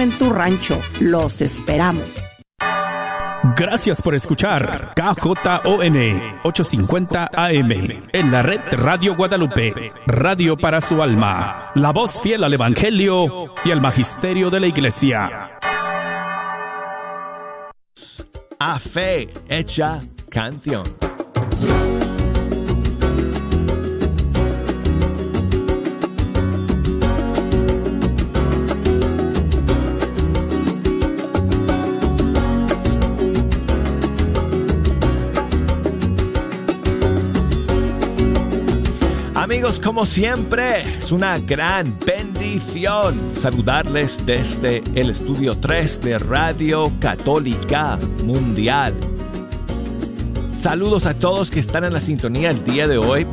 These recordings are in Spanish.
o en tu rancho. Los esperamos. Gracias por escuchar KJON 850 AM en la red Radio Guadalupe, radio para su alma, la voz fiel al Evangelio y al Magisterio de la Iglesia. A fe hecha canción. Como siempre, es una gran bendición saludarles desde el estudio 3 de Radio Católica Mundial. Saludos a todos que están en la sintonía el día de hoy.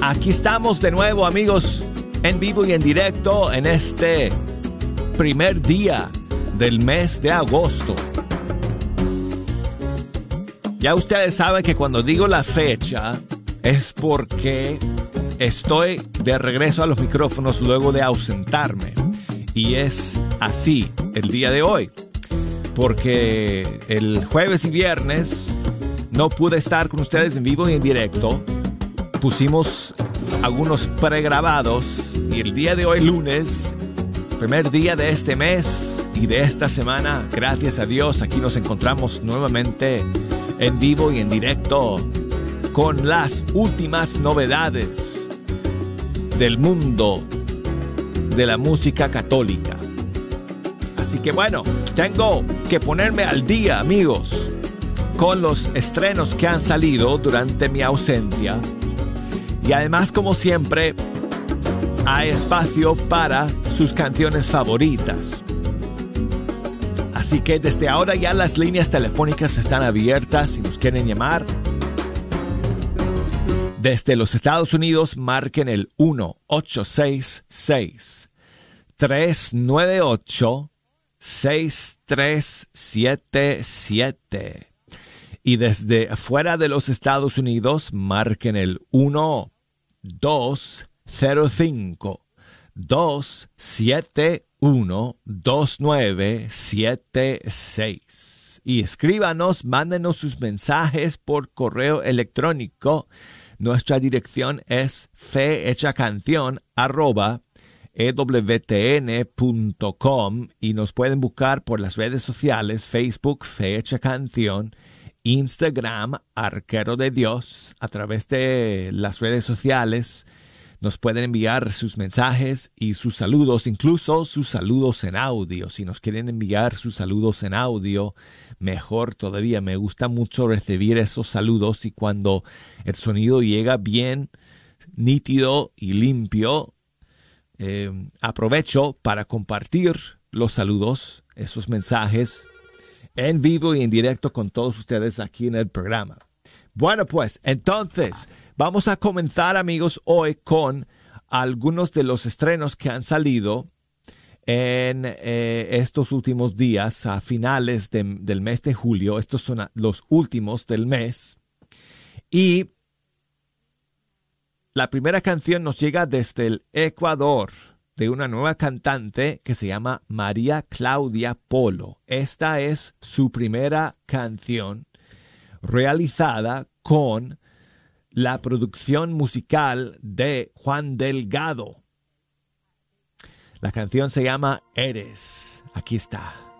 Aquí estamos de nuevo, amigos, en vivo y en directo en este primer día del mes de agosto. Ya ustedes saben que cuando digo la fecha, es porque estoy de regreso a los micrófonos luego de ausentarme. Y es así el día de hoy. Porque el jueves y viernes no pude estar con ustedes en vivo y en directo. Pusimos algunos pregrabados y el día de hoy lunes, primer día de este mes y de esta semana, gracias a Dios, aquí nos encontramos nuevamente en vivo y en directo con las últimas novedades del mundo de la música católica. Así que bueno, tengo que ponerme al día, amigos, con los estrenos que han salido durante mi ausencia. Y además, como siempre, hay espacio para sus canciones favoritas. Así que desde ahora ya las líneas telefónicas están abiertas si nos quieren llamar desde los Estados Unidos marquen el 1-866-398-6377. Y desde fuera de los Estados Unidos marquen el 1-205. 271 2976 y escríbanos, mándenos sus mensajes por correo electrónico nuestra dirección es fehechacanción@ewtn.com y nos pueden buscar por las redes sociales Facebook Fehecha Canción, Instagram Arquero de Dios, a través de las redes sociales nos pueden enviar sus mensajes y sus saludos, incluso sus saludos en audio. Si nos quieren enviar sus saludos en audio, mejor todavía. Me gusta mucho recibir esos saludos y cuando el sonido llega bien nítido y limpio, eh, aprovecho para compartir los saludos, esos mensajes en vivo y en directo con todos ustedes aquí en el programa. Bueno, pues entonces Vamos a comenzar, amigos, hoy con algunos de los estrenos que han salido en eh, estos últimos días, a finales del mes de julio. Estos son los últimos del mes. Y la primera canción nos llega desde el Ecuador de una nueva cantante que se llama María Claudia Polo. Esta es su primera canción realizada con la producción musical de Juan Delgado. La canción se llama Eres. Aquí está.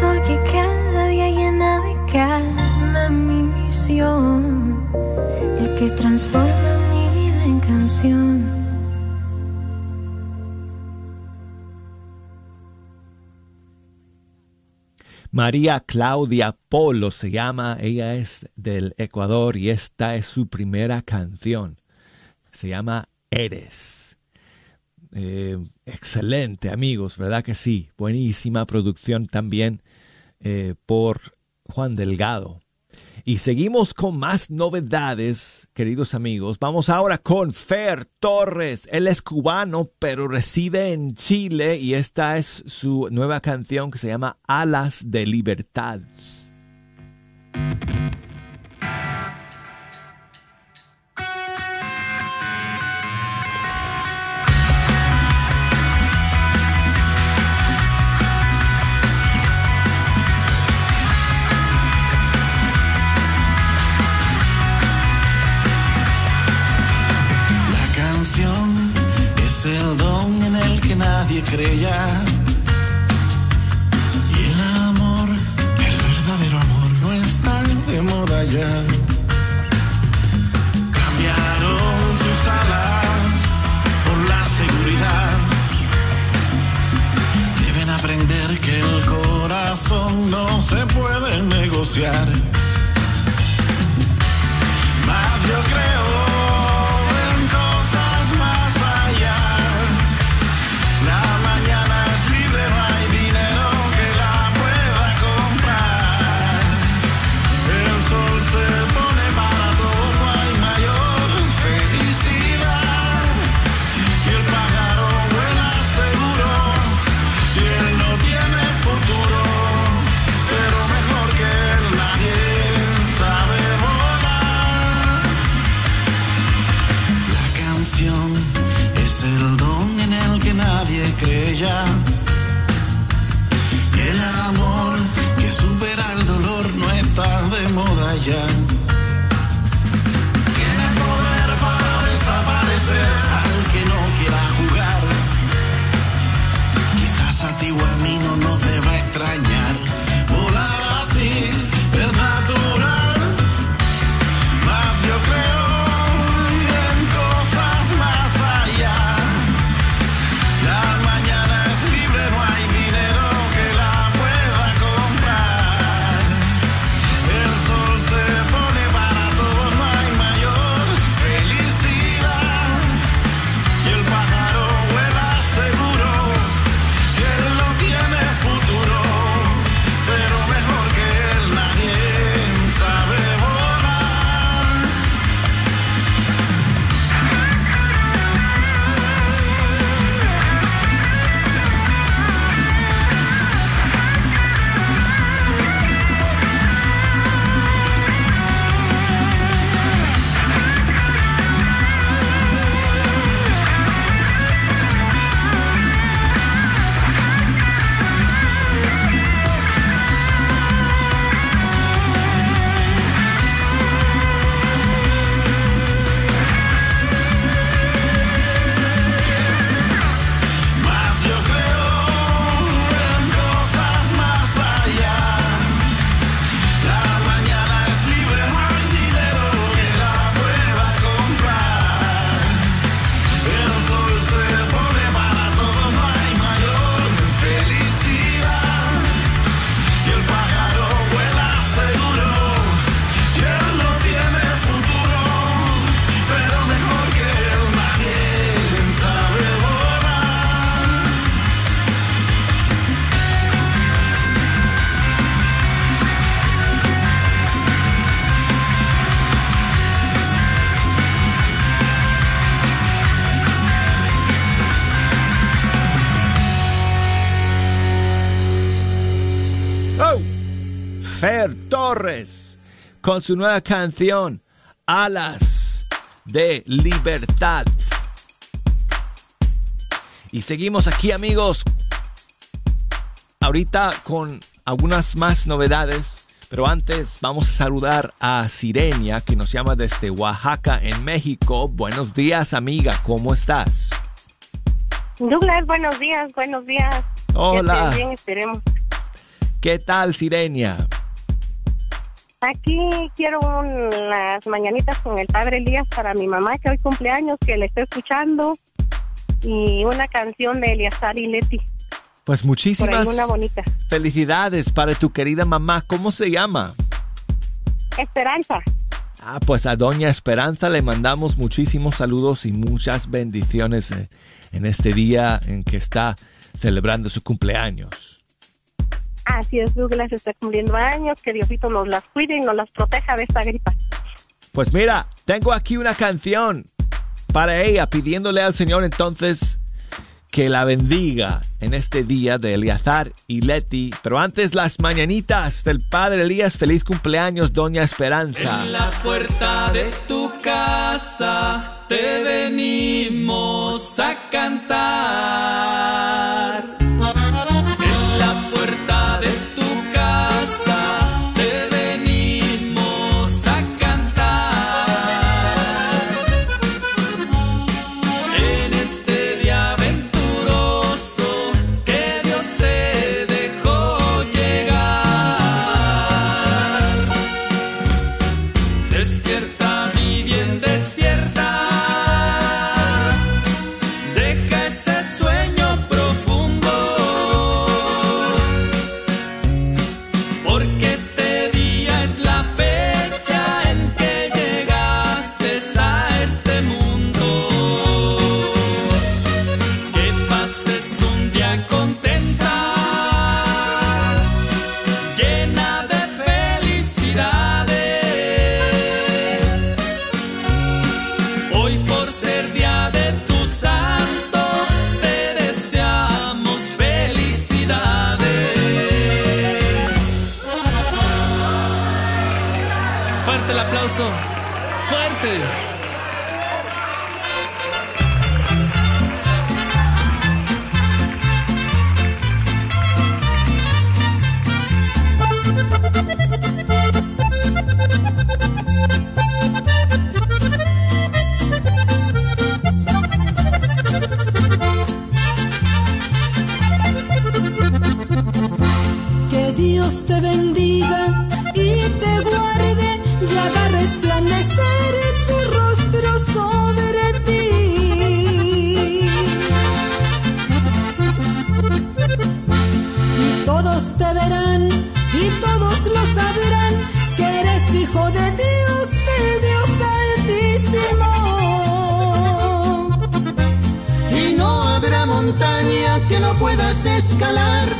Que cada día llena de calma mi misión, el que transforma mi vida en canción. María Claudia Polo se llama, ella es del Ecuador y esta es su primera canción. Se llama Eres. Eh, excelente amigos, ¿verdad que sí? Buenísima producción también eh, por Juan Delgado. Y seguimos con más novedades, queridos amigos. Vamos ahora con Fer Torres. Él es cubano, pero reside en Chile y esta es su nueva canción que se llama Alas de Libertad. Nadie creía. Y el amor, el verdadero amor, no está de moda ya. Cambiaron sus alas por la seguridad. Deben aprender que el corazón no se puede negociar. Con su nueva canción Alas de Libertad. Y seguimos aquí amigos, ahorita con algunas más novedades, pero antes vamos a saludar a Sirenia que nos llama desde Oaxaca en México. Buenos días amiga, ¿cómo estás? Douglas, buenos días, buenos días. Hola. bien, esperemos. ¿Qué tal, Sirenia? Aquí quiero unas mañanitas con el padre Elías para mi mamá que hoy cumpleaños, que le estoy escuchando, y una canción de Eliazar y Leti. Pues muchísimas una bonita. felicidades para tu querida mamá. ¿Cómo se llama? Esperanza. Ah, pues a Doña Esperanza le mandamos muchísimos saludos y muchas bendiciones eh, en este día en que está celebrando su cumpleaños. Así es, Douglas está cumpliendo años, que Diosito nos las cuide y nos las proteja de esta gripa. Pues mira, tengo aquí una canción para ella, pidiéndole al Señor entonces que la bendiga en este día de Eliazar y Leti. Pero antes las mañanitas del Padre Elías, feliz cumpleaños, Doña Esperanza. En la puerta de tu casa te venimos a cantar. Te bendiga y te guarde y haga resplandecer su rostro sobre ti. Y todos te verán y todos lo sabrán que eres hijo de Dios, del Dios altísimo. Y no habrá montaña que no puedas escalar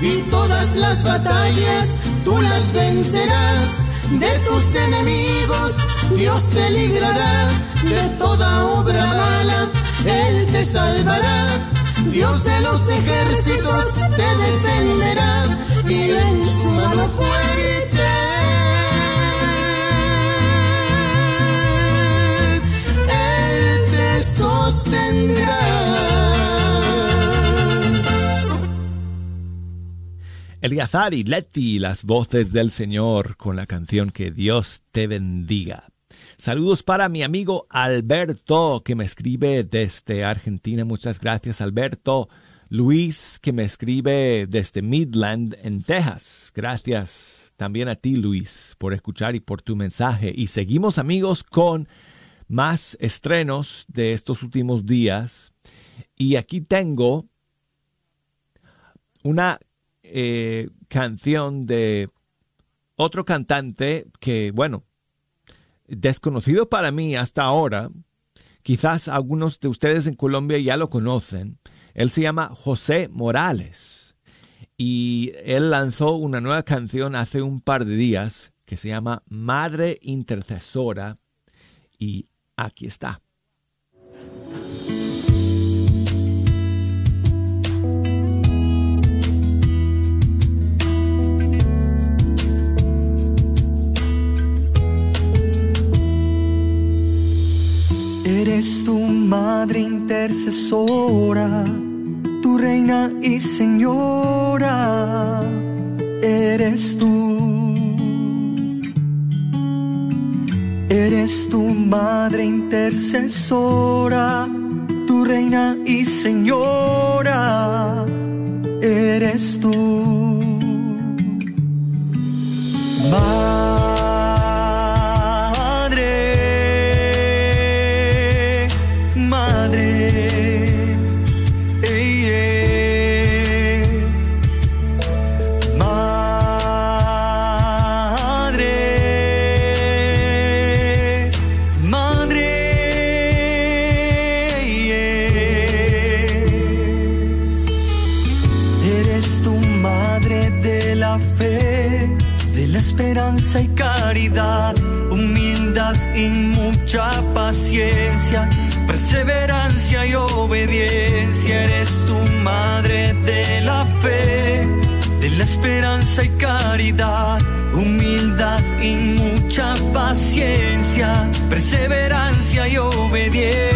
y todas las batallas tú las vencerás. De tus enemigos Dios te librará de toda obra mala, Él te salvará Dios de los ejércitos te defenderá y en su mano fuerte Él te sostendrá. Eliazar y Leti, las voces del Señor, con la canción Que Dios te bendiga. Saludos para mi amigo Alberto, que me escribe desde Argentina. Muchas gracias, Alberto. Luis, que me escribe desde Midland, en Texas. Gracias también a ti, Luis, por escuchar y por tu mensaje. Y seguimos, amigos, con más estrenos de estos últimos días. Y aquí tengo una eh, canción de otro cantante que, bueno, desconocido para mí hasta ahora, quizás algunos de ustedes en Colombia ya lo conocen, él se llama José Morales. Y él lanzó una nueva canción hace un par de días que se llama Madre Intercesora. Y aquí está. Madre intercesora, tu reina y señora. Eres tú. Eres tu madre intercesora, tu reina y señora. Eres tú. Perseverancia y obediencia. Eres tu madre de la fe, de la esperanza y caridad, humildad y mucha paciencia, perseverancia y obediencia.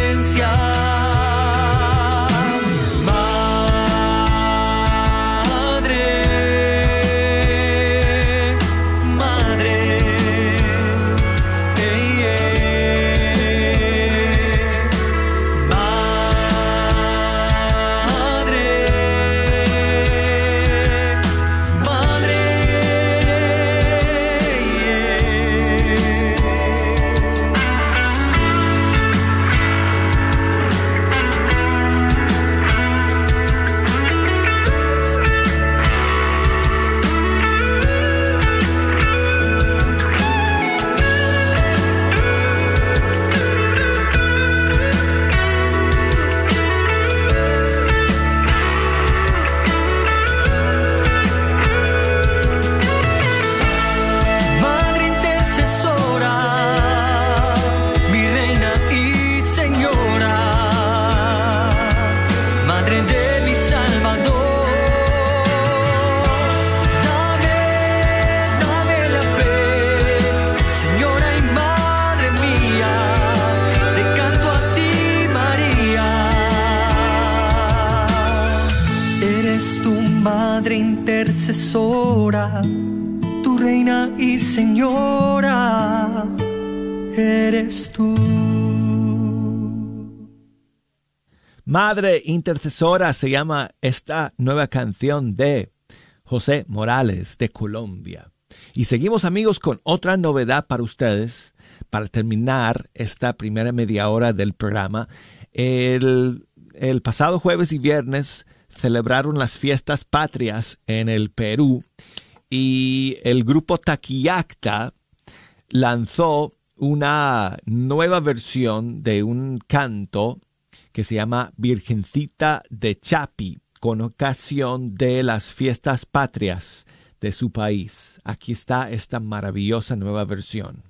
Madre intercesora se llama esta nueva canción de José Morales de Colombia. Y seguimos amigos con otra novedad para ustedes para terminar esta primera media hora del programa. El, el pasado jueves y viernes celebraron las fiestas patrias en el Perú y el grupo Taquillacta lanzó una nueva versión de un canto que se llama Virgencita de Chapi, con ocasión de las fiestas patrias de su país. Aquí está esta maravillosa nueva versión.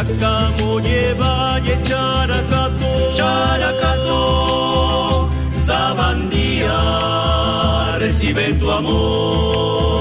Yakamo llevaye charakato, charakato, sabandía, recibe tu amor.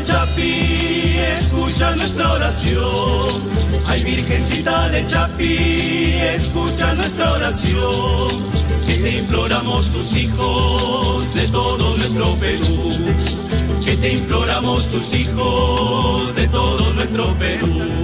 Chapi, escucha nuestra oración. Ay, Virgencita de Chapi, escucha nuestra oración. Que te imploramos tus hijos de todo nuestro Perú. Que te imploramos tus hijos de todo nuestro Perú.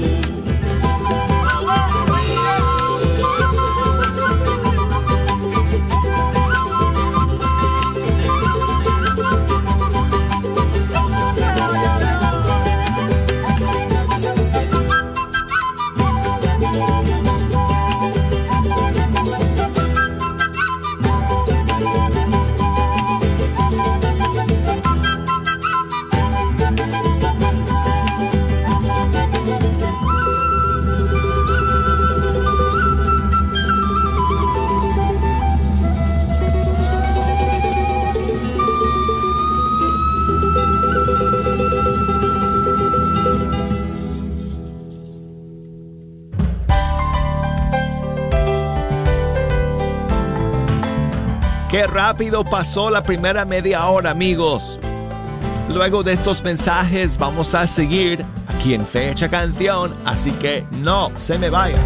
Qué rápido pasó la primera media hora, amigos. Luego de estos mensajes vamos a seguir aquí en Fecha Canción, así que no se me vayan.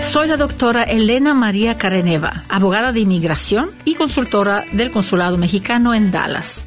Soy la doctora Elena María Careneva, abogada de inmigración y consultora del Consulado Mexicano en Dallas.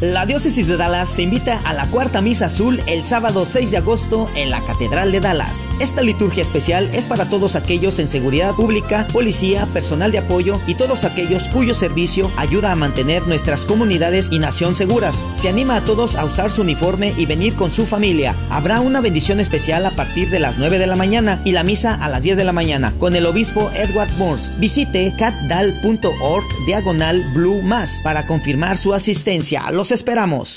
La Diócesis de Dallas te invita a la cuarta misa azul el sábado 6 de agosto en la Catedral de Dallas. Esta liturgia especial es para todos aquellos en seguridad pública, policía, personal de apoyo y todos aquellos cuyo servicio ayuda a mantener nuestras comunidades y nación seguras. Se anima a todos a usar su uniforme y venir con su familia. Habrá una bendición especial a partir de las 9 de la mañana y la misa a las 10 de la mañana con el obispo Edward Morse. Visite catdal.org diagonal blue más para confirmar su asistencia. Los esperamos.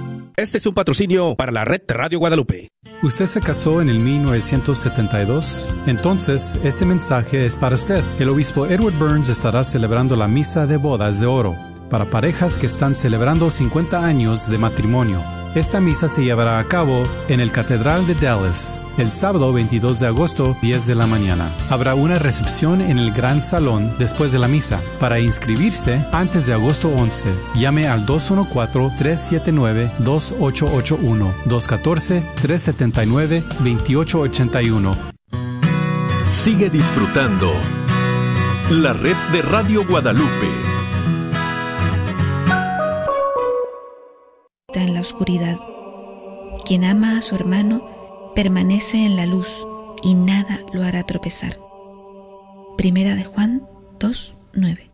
Este es un patrocinio para la red Radio Guadalupe. ¿Usted se casó en el 1972? Entonces, este mensaje es para usted. El obispo Edward Burns estará celebrando la misa de bodas de oro para parejas que están celebrando 50 años de matrimonio. Esta misa se llevará a cabo en el Catedral de Dallas el sábado 22 de agosto 10 de la mañana. Habrá una recepción en el Gran Salón después de la misa. Para inscribirse antes de agosto 11, llame al 214-379-2881, 214-379-2881. Sigue disfrutando la red de Radio Guadalupe. En la oscuridad. Quien ama a su hermano permanece en la luz y nada lo hará tropezar. Primera de Juan 2, 9.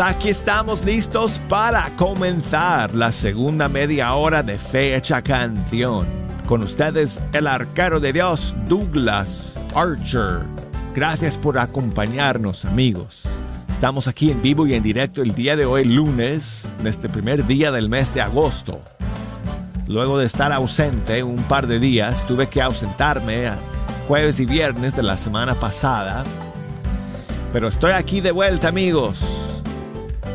Aquí estamos listos para comenzar la segunda media hora de Fecha Canción. Con ustedes el arquero de Dios, Douglas Archer. Gracias por acompañarnos, amigos. Estamos aquí en vivo y en directo el día de hoy, lunes, en este primer día del mes de agosto. Luego de estar ausente un par de días, tuve que ausentarme jueves y viernes de la semana pasada. Pero estoy aquí de vuelta, amigos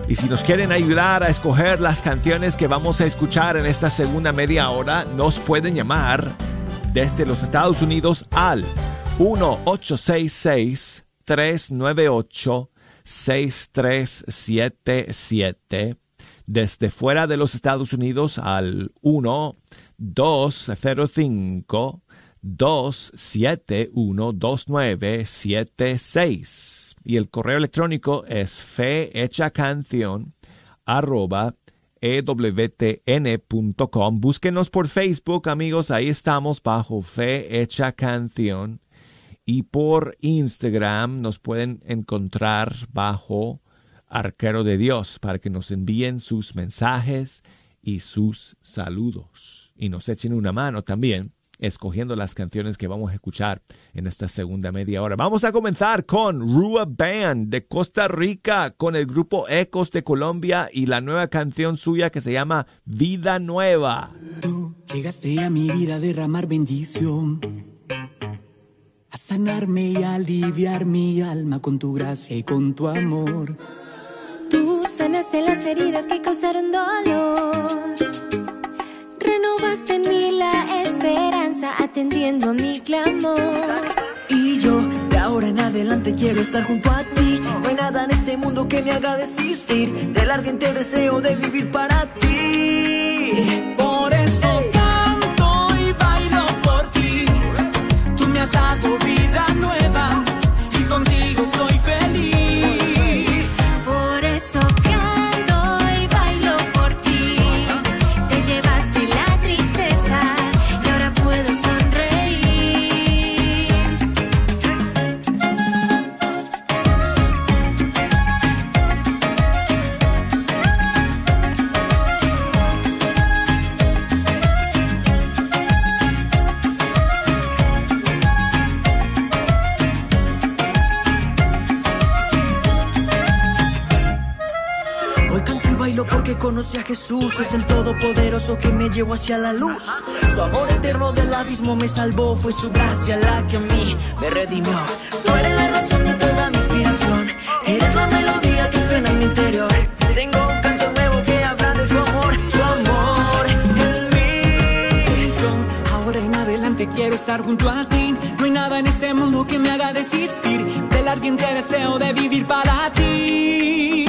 y si nos quieren ayudar a escoger las canciones que vamos a escuchar en esta segunda media hora, nos pueden llamar desde los Estados Unidos al 1-866-398-6377. Desde fuera de los Estados Unidos al 1-205. 271-2976 y el correo electrónico es fehechacanción arroba ewtn.com. Búsquenos por Facebook, amigos, ahí estamos bajo Fe Hecha Canción. Y por Instagram nos pueden encontrar bajo Arquero de Dios para que nos envíen sus mensajes y sus saludos. Y nos echen una mano también escogiendo las canciones que vamos a escuchar en esta segunda media hora. Vamos a comenzar con Rua Band de Costa Rica, con el grupo Ecos de Colombia y la nueva canción suya que se llama Vida Nueva. Tú llegaste a mi vida a derramar bendición, a sanarme y aliviar mi alma con tu gracia y con tu amor. Tú sanaste las heridas que causaron dolor renovaste en mí la esperanza atendiendo a mi clamor. Y yo de ahora en adelante quiero estar junto a ti. No hay nada en este mundo que me haga desistir del ardiente deseo de vivir para ti. Por eso canto y bailo por ti. Tú me has dado vida nueva conocí a Jesús, es el todopoderoso que me llevó hacia la luz. Su amor eterno del abismo me salvó, fue su gracia la que a mí me redimió. Tú eres la razón de toda mi inspiración, eres la melodía que suena en mi interior. Tengo un canto nuevo que habla de tu amor, tu amor en mí. Yo ahora en adelante quiero estar junto a ti. No hay nada en este mundo que me haga desistir del ardiente deseo de vivir para ti.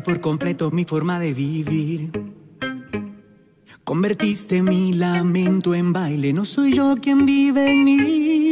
Por completo mi forma de vivir. Convertiste mi lamento en baile. No soy yo quien vive en mí.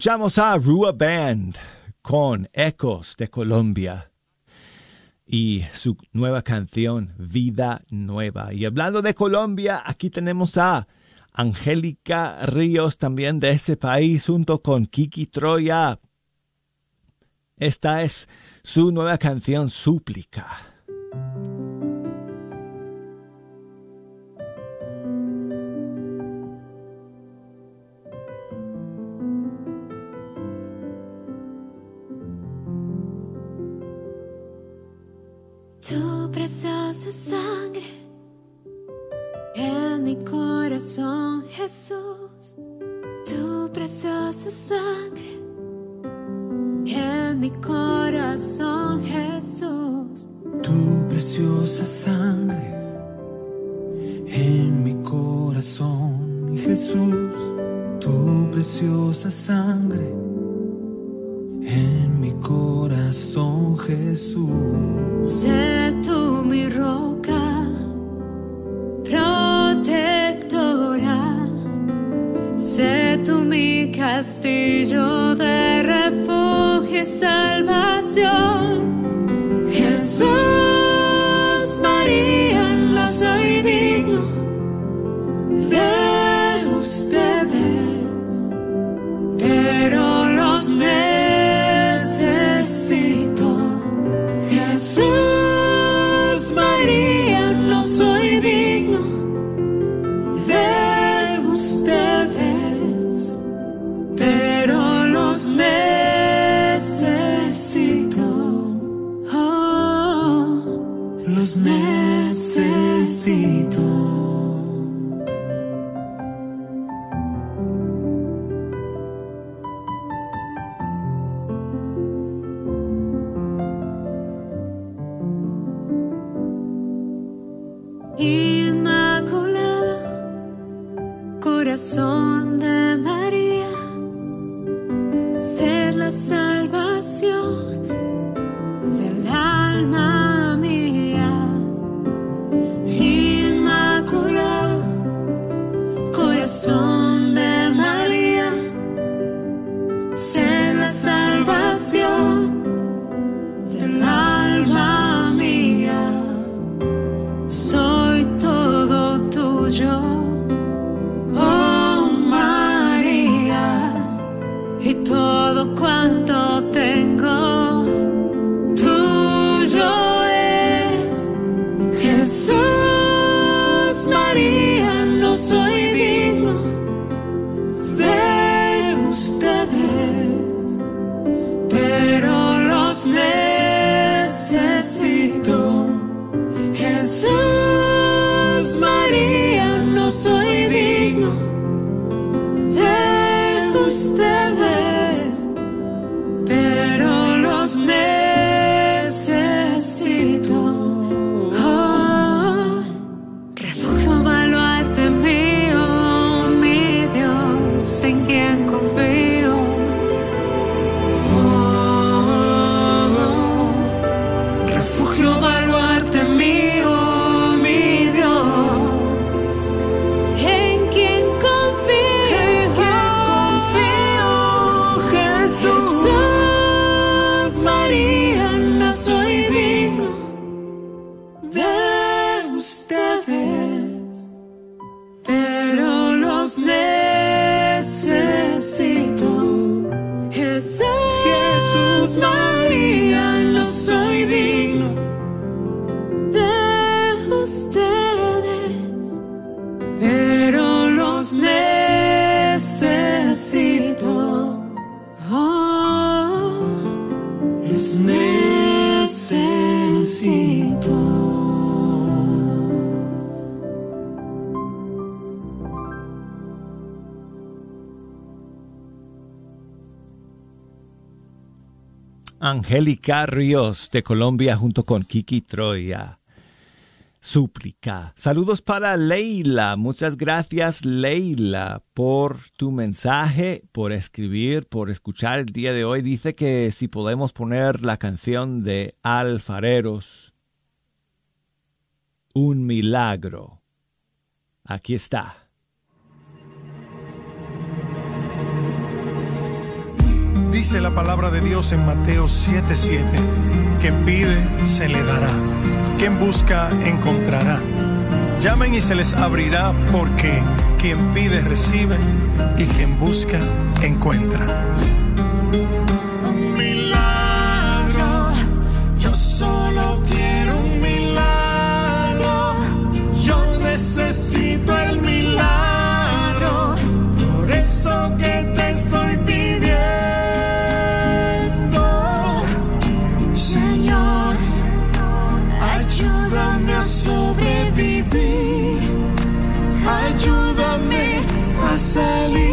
Escuchamos a Rua Band con Ecos de Colombia y su nueva canción Vida Nueva. Y hablando de Colombia, aquí tenemos a Angélica Ríos también de ese país junto con Kiki Troya. Esta es su nueva canción Súplica. Sangre en mi corazón, Jesús. Tu preciosa sangre en mi corazón, Jesús. Tu preciosa sangre en mi corazón, Jesús. Tu preciosa sangre en mi corazón, Jesús. Angélica Ríos de Colombia junto con Kiki Troya. Súplica. Saludos para Leila. Muchas gracias Leila por tu mensaje, por escribir, por escuchar el día de hoy. Dice que si podemos poner la canción de Alfareros. Un milagro. Aquí está. Dice la palabra de Dios en Mateo 7:7, que pide, se le dará, quien busca, encontrará. Llamen y se les abrirá porque quien pide, recibe y quien busca, encuentra. Un milagro, yo solo quiero un milagro, yo necesito el milagro, por eso que salir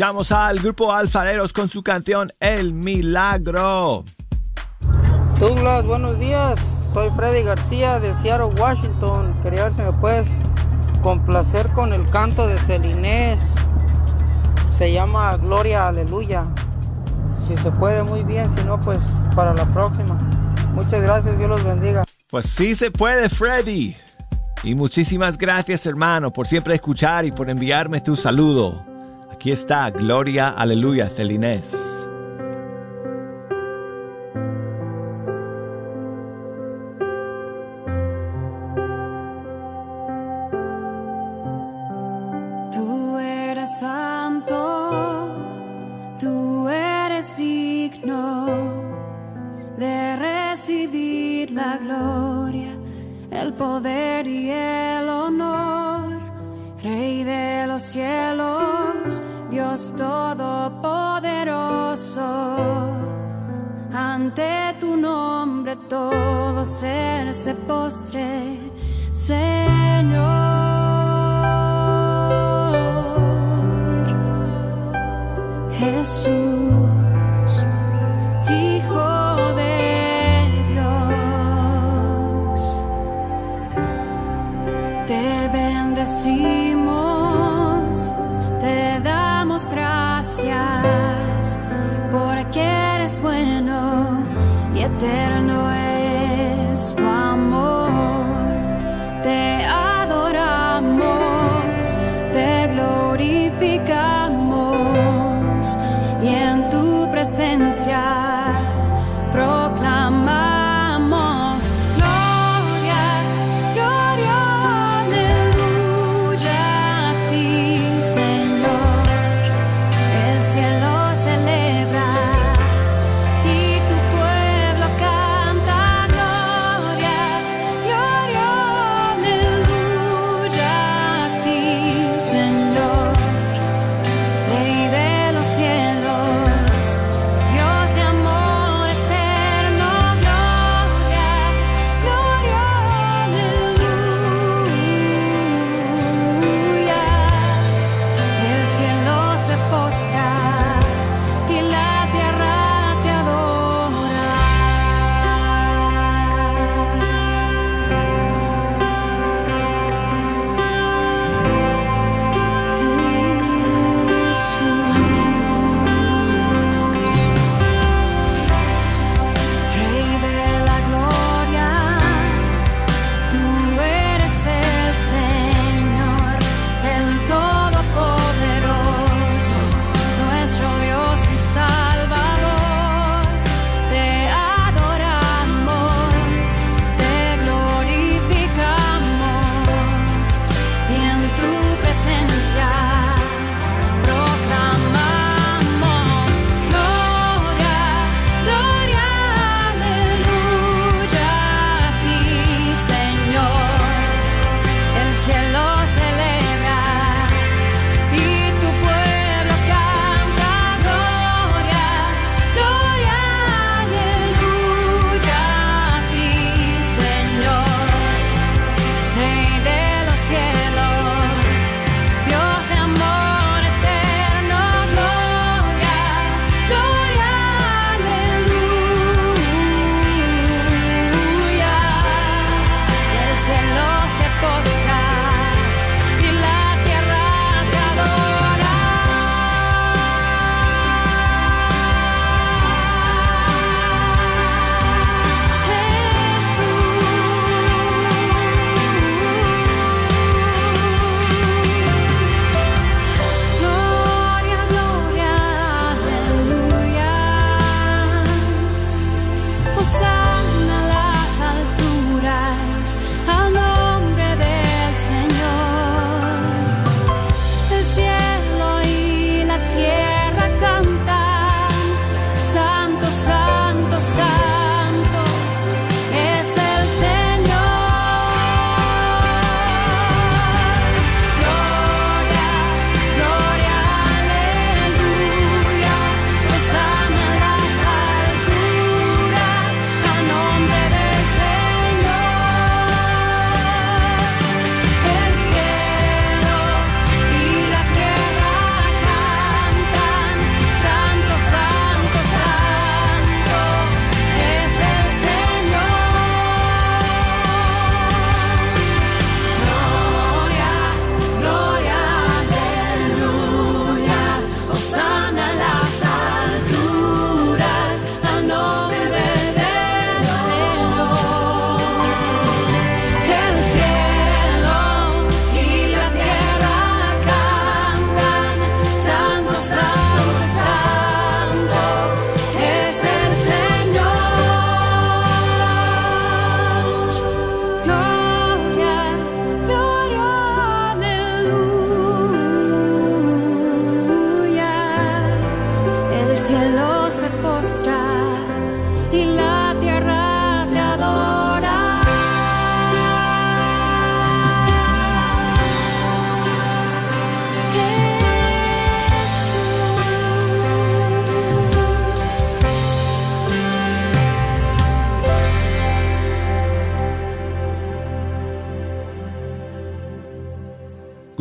escuchamos al grupo Alfareros con su canción El Milagro. Douglas, buenos días. Soy Freddy García de Seattle, Washington. Quería ver si me puedes complacer con el canto de Celinés. Se llama Gloria Aleluya. Si se puede, muy bien. Si no, pues para la próxima. Muchas gracias. Dios los bendiga. Pues sí se puede, Freddy. Y muchísimas gracias, hermano, por siempre escuchar y por enviarme tu saludo. Aquí está, Gloria, aleluya, Celinés.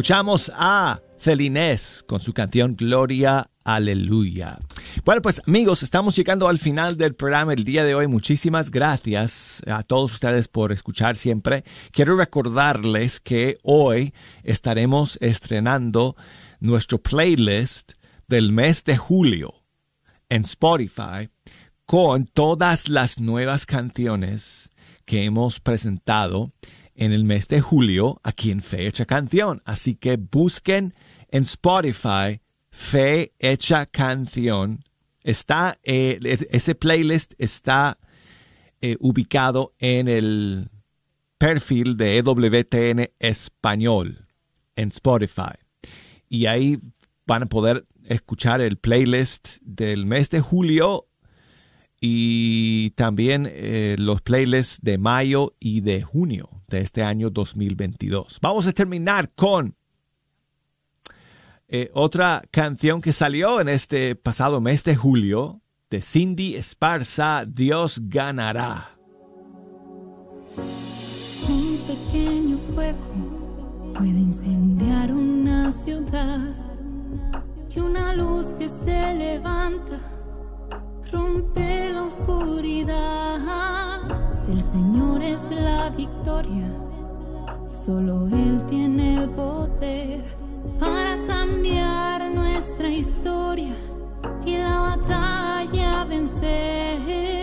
Escuchamos a Celinés con su canción Gloria Aleluya. Bueno, pues amigos, estamos llegando al final del programa el día de hoy. Muchísimas gracias a todos ustedes por escuchar siempre. Quiero recordarles que hoy estaremos estrenando nuestro playlist del mes de julio en Spotify con todas las nuevas canciones que hemos presentado en el mes de julio aquí en Fe Hecha Canción. Así que busquen en Spotify Fe Hecha Canción. Está, eh, ese playlist está eh, ubicado en el perfil de EWTN Español en Spotify. Y ahí van a poder escuchar el playlist del mes de julio y también eh, los playlists de mayo y de junio de este año 2022. Vamos a terminar con eh, otra canción que salió en este pasado mes de julio de Cindy Esparza, Dios ganará. Un pequeño fuego puede incendiar una ciudad y una luz que se levanta rompe la oscuridad. El Señor es la victoria, solo Él tiene el poder para cambiar nuestra historia y la batalla vencer.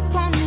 Cubra con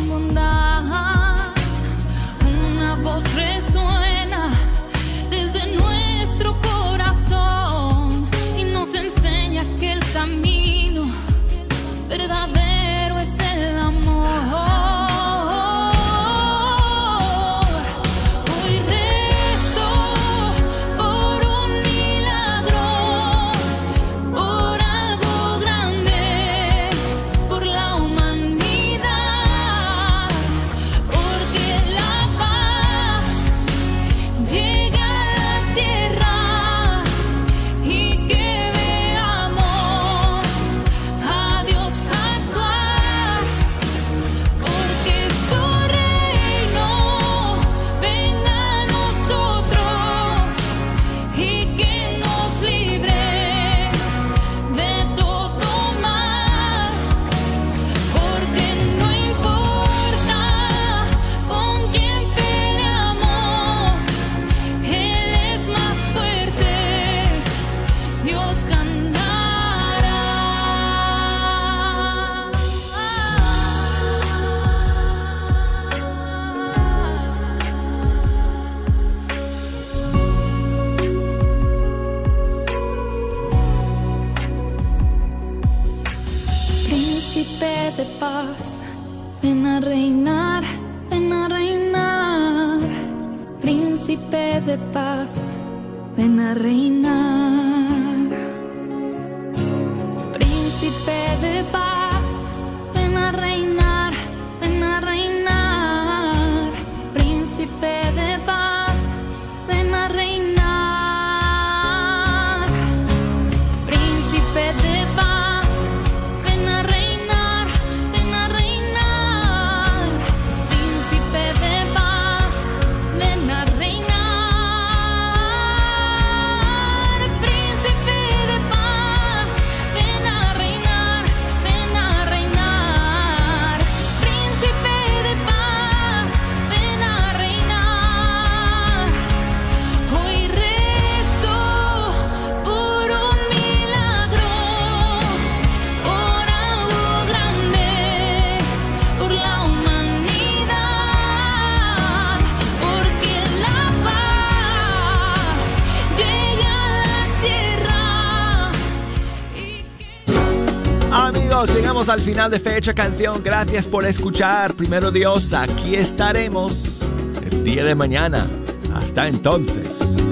final de Fecha Canción. Gracias por escuchar. Primero Dios, aquí estaremos el día de mañana. Hasta entonces.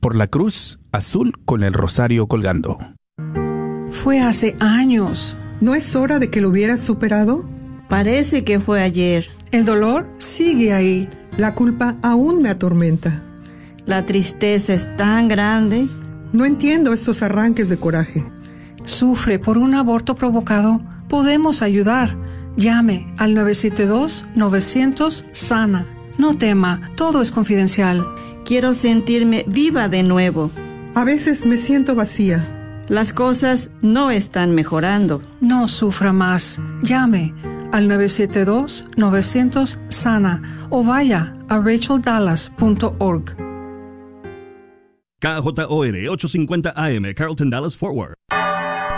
por la cruz azul con el rosario colgando. Fue hace años. ¿No es hora de que lo hubieras superado? Parece que fue ayer. El dolor sigue ahí. La culpa aún me atormenta. La tristeza es tan grande. No entiendo estos arranques de coraje. Sufre por un aborto provocado. Podemos ayudar. Llame al 972-900-SANA. No tema, todo es confidencial. Quiero sentirme viva de nuevo. A veces me siento vacía. Las cosas no están mejorando. No sufra más. Llame al 972-900-SANA o vaya a racheldallas.org. KJOR 850 AM, Carlton Dallas Forward.